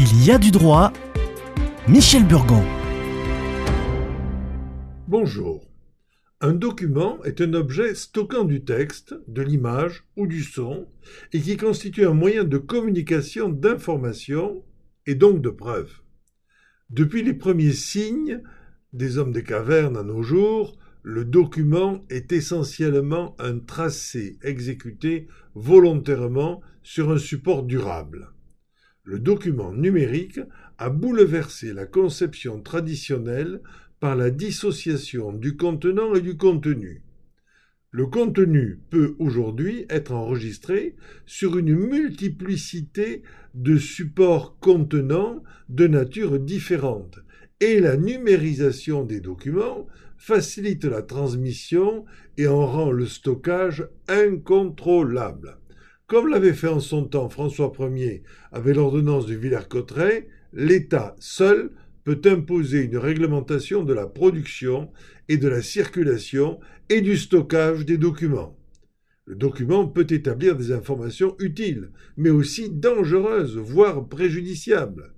Il y a du droit. Michel Burgon. Bonjour. Un document est un objet stockant du texte, de l'image ou du son et qui constitue un moyen de communication d'information et donc de preuve. Depuis les premiers signes des hommes des cavernes à nos jours, le document est essentiellement un tracé exécuté volontairement sur un support durable. Le document numérique a bouleversé la conception traditionnelle par la dissociation du contenant et du contenu. Le contenu peut aujourd'hui être enregistré sur une multiplicité de supports contenants de nature différente et la numérisation des documents facilite la transmission et en rend le stockage incontrôlable. Comme l'avait fait en son temps François Ier avec l'ordonnance de Villers-Cotterêts, l'État seul peut imposer une réglementation de la production et de la circulation et du stockage des documents. Le document peut établir des informations utiles, mais aussi dangereuses, voire préjudiciables.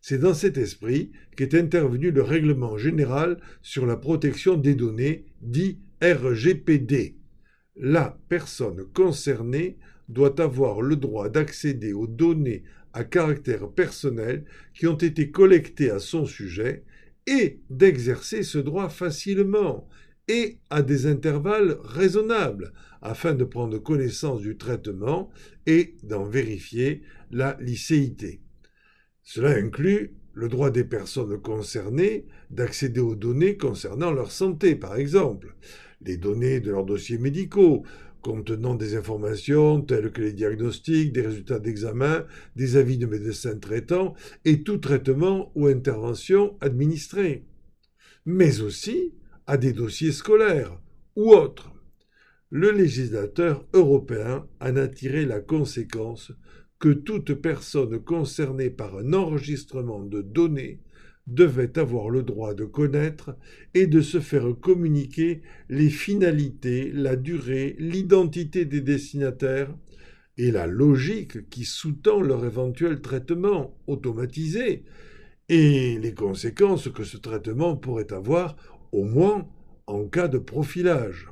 C'est dans cet esprit qu'est intervenu le règlement général sur la protection des données, dit RGPD. La personne concernée doit avoir le droit d'accéder aux données à caractère personnel qui ont été collectées à son sujet et d'exercer ce droit facilement et à des intervalles raisonnables afin de prendre connaissance du traitement et d'en vérifier la licéité. Cela inclut le droit des personnes concernées d'accéder aux données concernant leur santé, par exemple, les données de leurs dossiers médicaux, contenant des informations telles que les diagnostics, des résultats d'examen, des avis de médecins traitants et tout traitement ou intervention administrée, mais aussi à des dossiers scolaires ou autres. Le législateur européen en a tiré la conséquence que toute personne concernée par un enregistrement de données devait avoir le droit de connaître et de se faire communiquer les finalités, la durée, l'identité des destinataires et la logique qui sous-tend leur éventuel traitement automatisé et les conséquences que ce traitement pourrait avoir au moins en cas de profilage.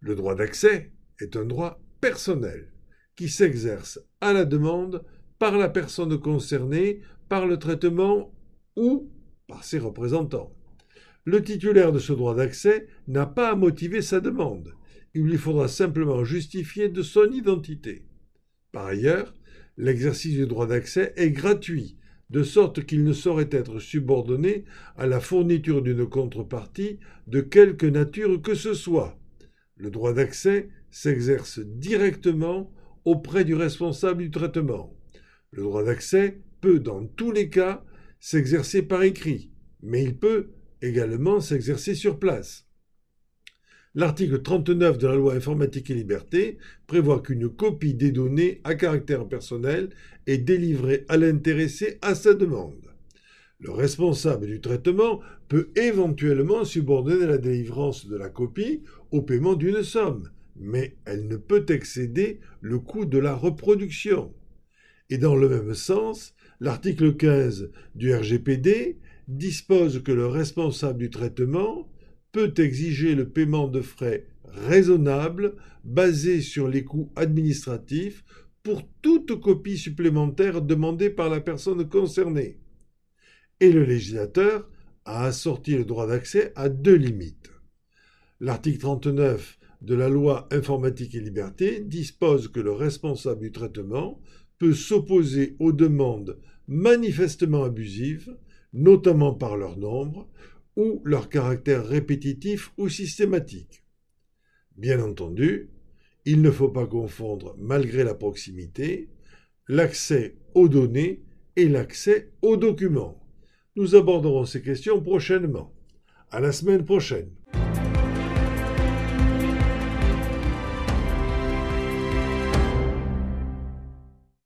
Le droit d'accès est un droit personnel qui s'exerce à la demande par la personne concernée par le traitement ou par ses représentants. Le titulaire de ce droit d'accès n'a pas à motiver sa demande. Il lui faudra simplement justifier de son identité. Par ailleurs, l'exercice du droit d'accès est gratuit, de sorte qu'il ne saurait être subordonné à la fourniture d'une contrepartie de quelque nature que ce soit. Le droit d'accès s'exerce directement auprès du responsable du traitement. Le droit d'accès peut, dans tous les cas, s'exercer par écrit, mais il peut également s'exercer sur place. L'article 39 de la loi informatique et liberté prévoit qu'une copie des données à caractère personnel est délivrée à l'intéressé à sa demande. Le responsable du traitement peut éventuellement subordonner la délivrance de la copie au paiement d'une somme, mais elle ne peut excéder le coût de la reproduction. Et dans le même sens, l'article 15 du RGPD dispose que le responsable du traitement peut exiger le paiement de frais raisonnables basés sur les coûts administratifs pour toute copie supplémentaire demandée par la personne concernée. Et le législateur a assorti le droit d'accès à deux limites. L'article 39 de la loi informatique et liberté dispose que le responsable du traitement peut s'opposer aux demandes manifestement abusives, notamment par leur nombre ou leur caractère répétitif ou systématique. Bien entendu, il ne faut pas confondre, malgré la proximité, l'accès aux données et l'accès aux documents. Nous aborderons ces questions prochainement. À la semaine prochaine.